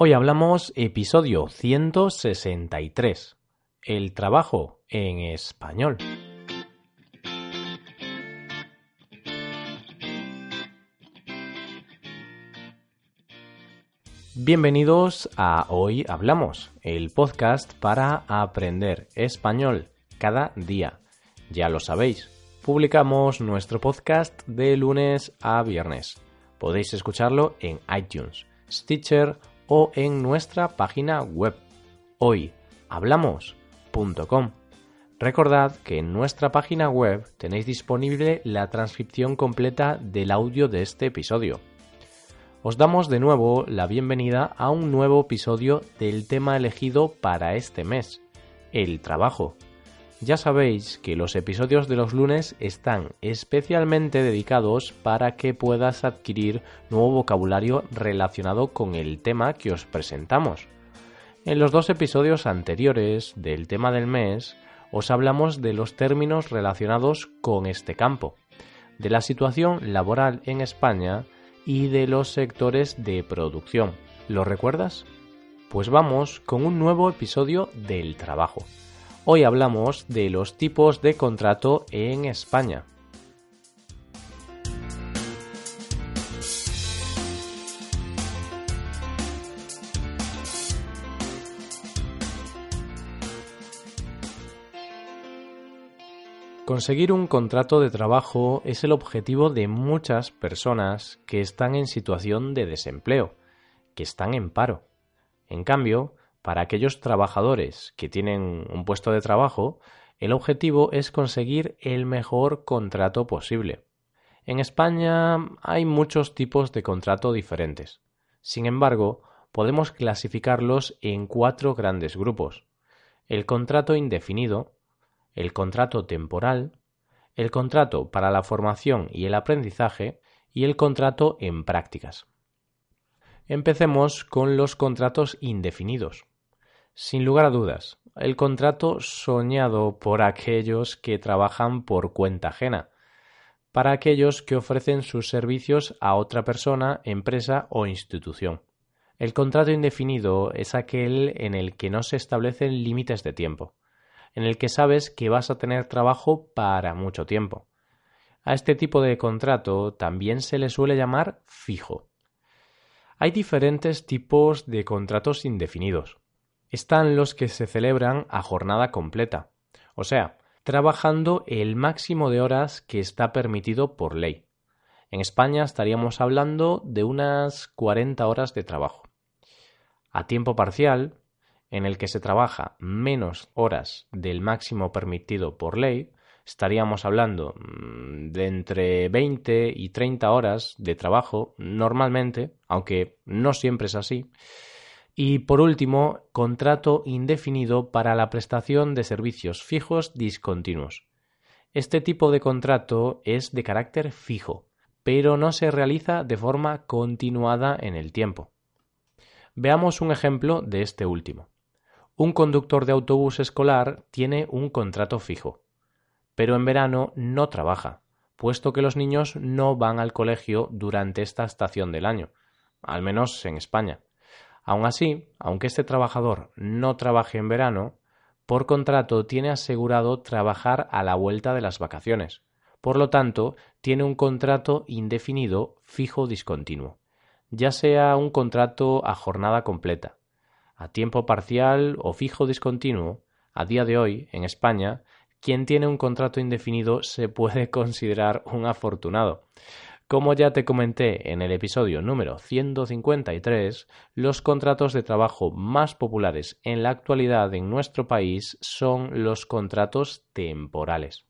Hoy hablamos episodio 163, el trabajo en español. Bienvenidos a Hoy Hablamos, el podcast para aprender español cada día. Ya lo sabéis, publicamos nuestro podcast de lunes a viernes. Podéis escucharlo en iTunes, Stitcher o en nuestra página web hoyhablamos.com. Recordad que en nuestra página web tenéis disponible la transcripción completa del audio de este episodio. Os damos de nuevo la bienvenida a un nuevo episodio del tema elegido para este mes, el trabajo. Ya sabéis que los episodios de los lunes están especialmente dedicados para que puedas adquirir nuevo vocabulario relacionado con el tema que os presentamos. En los dos episodios anteriores del tema del mes os hablamos de los términos relacionados con este campo, de la situación laboral en España y de los sectores de producción. ¿Lo recuerdas? Pues vamos con un nuevo episodio del trabajo. Hoy hablamos de los tipos de contrato en España. Conseguir un contrato de trabajo es el objetivo de muchas personas que están en situación de desempleo, que están en paro. En cambio, para aquellos trabajadores que tienen un puesto de trabajo, el objetivo es conseguir el mejor contrato posible. En España hay muchos tipos de contrato diferentes. Sin embargo, podemos clasificarlos en cuatro grandes grupos. El contrato indefinido, el contrato temporal, el contrato para la formación y el aprendizaje y el contrato en prácticas. Empecemos con los contratos indefinidos. Sin lugar a dudas, el contrato soñado por aquellos que trabajan por cuenta ajena, para aquellos que ofrecen sus servicios a otra persona, empresa o institución. El contrato indefinido es aquel en el que no se establecen límites de tiempo, en el que sabes que vas a tener trabajo para mucho tiempo. A este tipo de contrato también se le suele llamar fijo. Hay diferentes tipos de contratos indefinidos están los que se celebran a jornada completa, o sea, trabajando el máximo de horas que está permitido por ley. En España estaríamos hablando de unas 40 horas de trabajo. A tiempo parcial, en el que se trabaja menos horas del máximo permitido por ley, estaríamos hablando mm, de entre 20 y 30 horas de trabajo normalmente, aunque no siempre es así, y por último, contrato indefinido para la prestación de servicios fijos discontinuos. Este tipo de contrato es de carácter fijo, pero no se realiza de forma continuada en el tiempo. Veamos un ejemplo de este último. Un conductor de autobús escolar tiene un contrato fijo, pero en verano no trabaja, puesto que los niños no van al colegio durante esta estación del año, al menos en España. Aun así, aunque este trabajador no trabaje en verano, por contrato tiene asegurado trabajar a la vuelta de las vacaciones. Por lo tanto, tiene un contrato indefinido fijo discontinuo, ya sea un contrato a jornada completa, a tiempo parcial o fijo discontinuo. A día de hoy, en España, quien tiene un contrato indefinido se puede considerar un afortunado. Como ya te comenté en el episodio número 153, los contratos de trabajo más populares en la actualidad en nuestro país son los contratos temporales.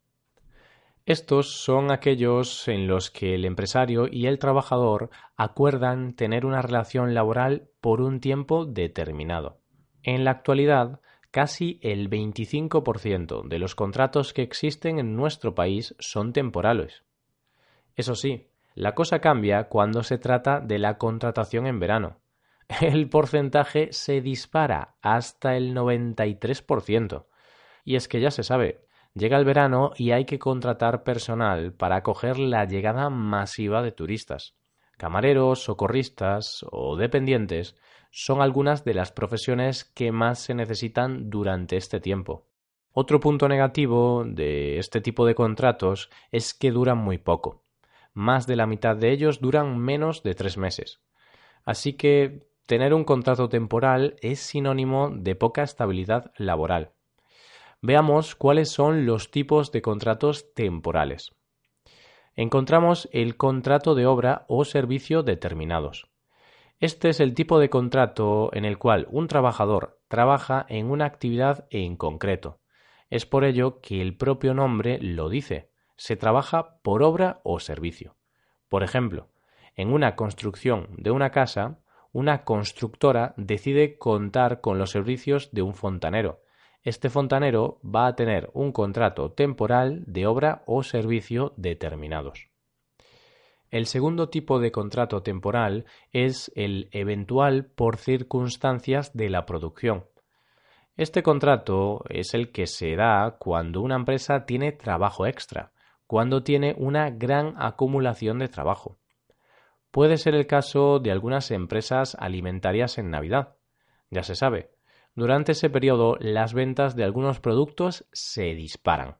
Estos son aquellos en los que el empresario y el trabajador acuerdan tener una relación laboral por un tiempo determinado. En la actualidad, casi el 25% de los contratos que existen en nuestro país son temporales. Eso sí, la cosa cambia cuando se trata de la contratación en verano. El porcentaje se dispara hasta el 93%. Y es que ya se sabe, llega el verano y hay que contratar personal para acoger la llegada masiva de turistas. Camareros, socorristas o dependientes son algunas de las profesiones que más se necesitan durante este tiempo. Otro punto negativo de este tipo de contratos es que duran muy poco. Más de la mitad de ellos duran menos de tres meses. Así que tener un contrato temporal es sinónimo de poca estabilidad laboral. Veamos cuáles son los tipos de contratos temporales. Encontramos el contrato de obra o servicio determinados. Este es el tipo de contrato en el cual un trabajador trabaja en una actividad en concreto. Es por ello que el propio nombre lo dice. Se trabaja por obra o servicio. Por ejemplo, en una construcción de una casa, una constructora decide contar con los servicios de un fontanero. Este fontanero va a tener un contrato temporal de obra o servicio determinados. El segundo tipo de contrato temporal es el eventual por circunstancias de la producción. Este contrato es el que se da cuando una empresa tiene trabajo extra, cuando tiene una gran acumulación de trabajo. Puede ser el caso de algunas empresas alimentarias en Navidad. Ya se sabe, durante ese periodo las ventas de algunos productos se disparan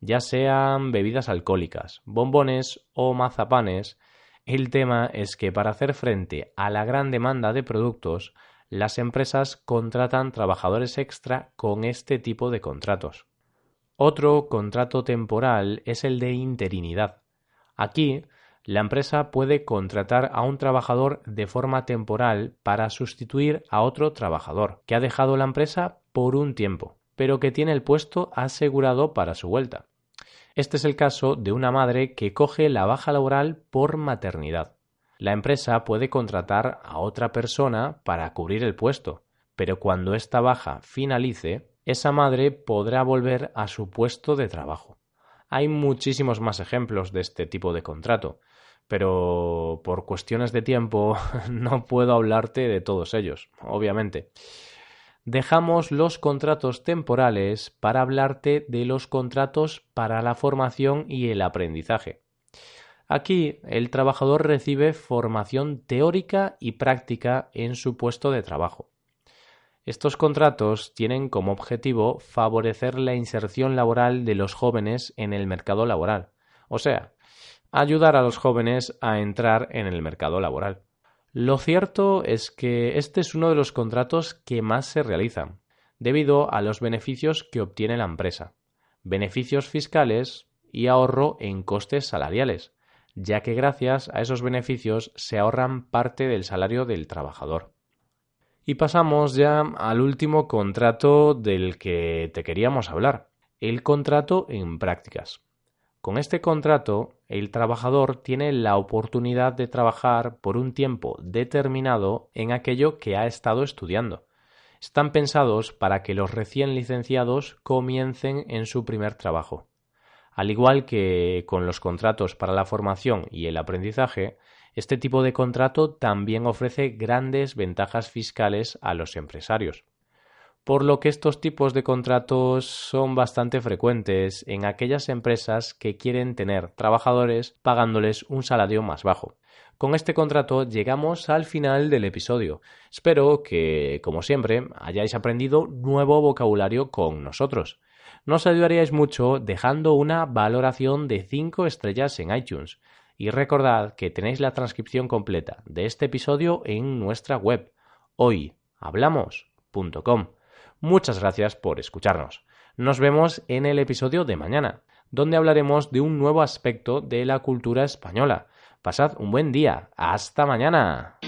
ya sean bebidas alcohólicas, bombones o mazapanes, el tema es que para hacer frente a la gran demanda de productos, las empresas contratan trabajadores extra con este tipo de contratos. Otro contrato temporal es el de interinidad. Aquí, la empresa puede contratar a un trabajador de forma temporal para sustituir a otro trabajador que ha dejado la empresa por un tiempo pero que tiene el puesto asegurado para su vuelta. Este es el caso de una madre que coge la baja laboral por maternidad. La empresa puede contratar a otra persona para cubrir el puesto, pero cuando esta baja finalice, esa madre podrá volver a su puesto de trabajo. Hay muchísimos más ejemplos de este tipo de contrato, pero por cuestiones de tiempo no puedo hablarte de todos ellos, obviamente dejamos los contratos temporales para hablarte de los contratos para la formación y el aprendizaje. Aquí el trabajador recibe formación teórica y práctica en su puesto de trabajo. Estos contratos tienen como objetivo favorecer la inserción laboral de los jóvenes en el mercado laboral, o sea, ayudar a los jóvenes a entrar en el mercado laboral. Lo cierto es que este es uno de los contratos que más se realizan, debido a los beneficios que obtiene la empresa, beneficios fiscales y ahorro en costes salariales, ya que gracias a esos beneficios se ahorran parte del salario del trabajador. Y pasamos ya al último contrato del que te queríamos hablar, el contrato en prácticas. Con este contrato, el trabajador tiene la oportunidad de trabajar por un tiempo determinado en aquello que ha estado estudiando. Están pensados para que los recién licenciados comiencen en su primer trabajo. Al igual que con los contratos para la formación y el aprendizaje, este tipo de contrato también ofrece grandes ventajas fiscales a los empresarios por lo que estos tipos de contratos son bastante frecuentes en aquellas empresas que quieren tener trabajadores pagándoles un salario más bajo. Con este contrato llegamos al final del episodio. Espero que, como siempre, hayáis aprendido nuevo vocabulario con nosotros. Nos ayudaríais mucho dejando una valoración de 5 estrellas en iTunes. Y recordad que tenéis la transcripción completa de este episodio en nuestra web hoyhablamos.com. Muchas gracias por escucharnos. Nos vemos en el episodio de mañana, donde hablaremos de un nuevo aspecto de la cultura española. Pasad un buen día. Hasta mañana.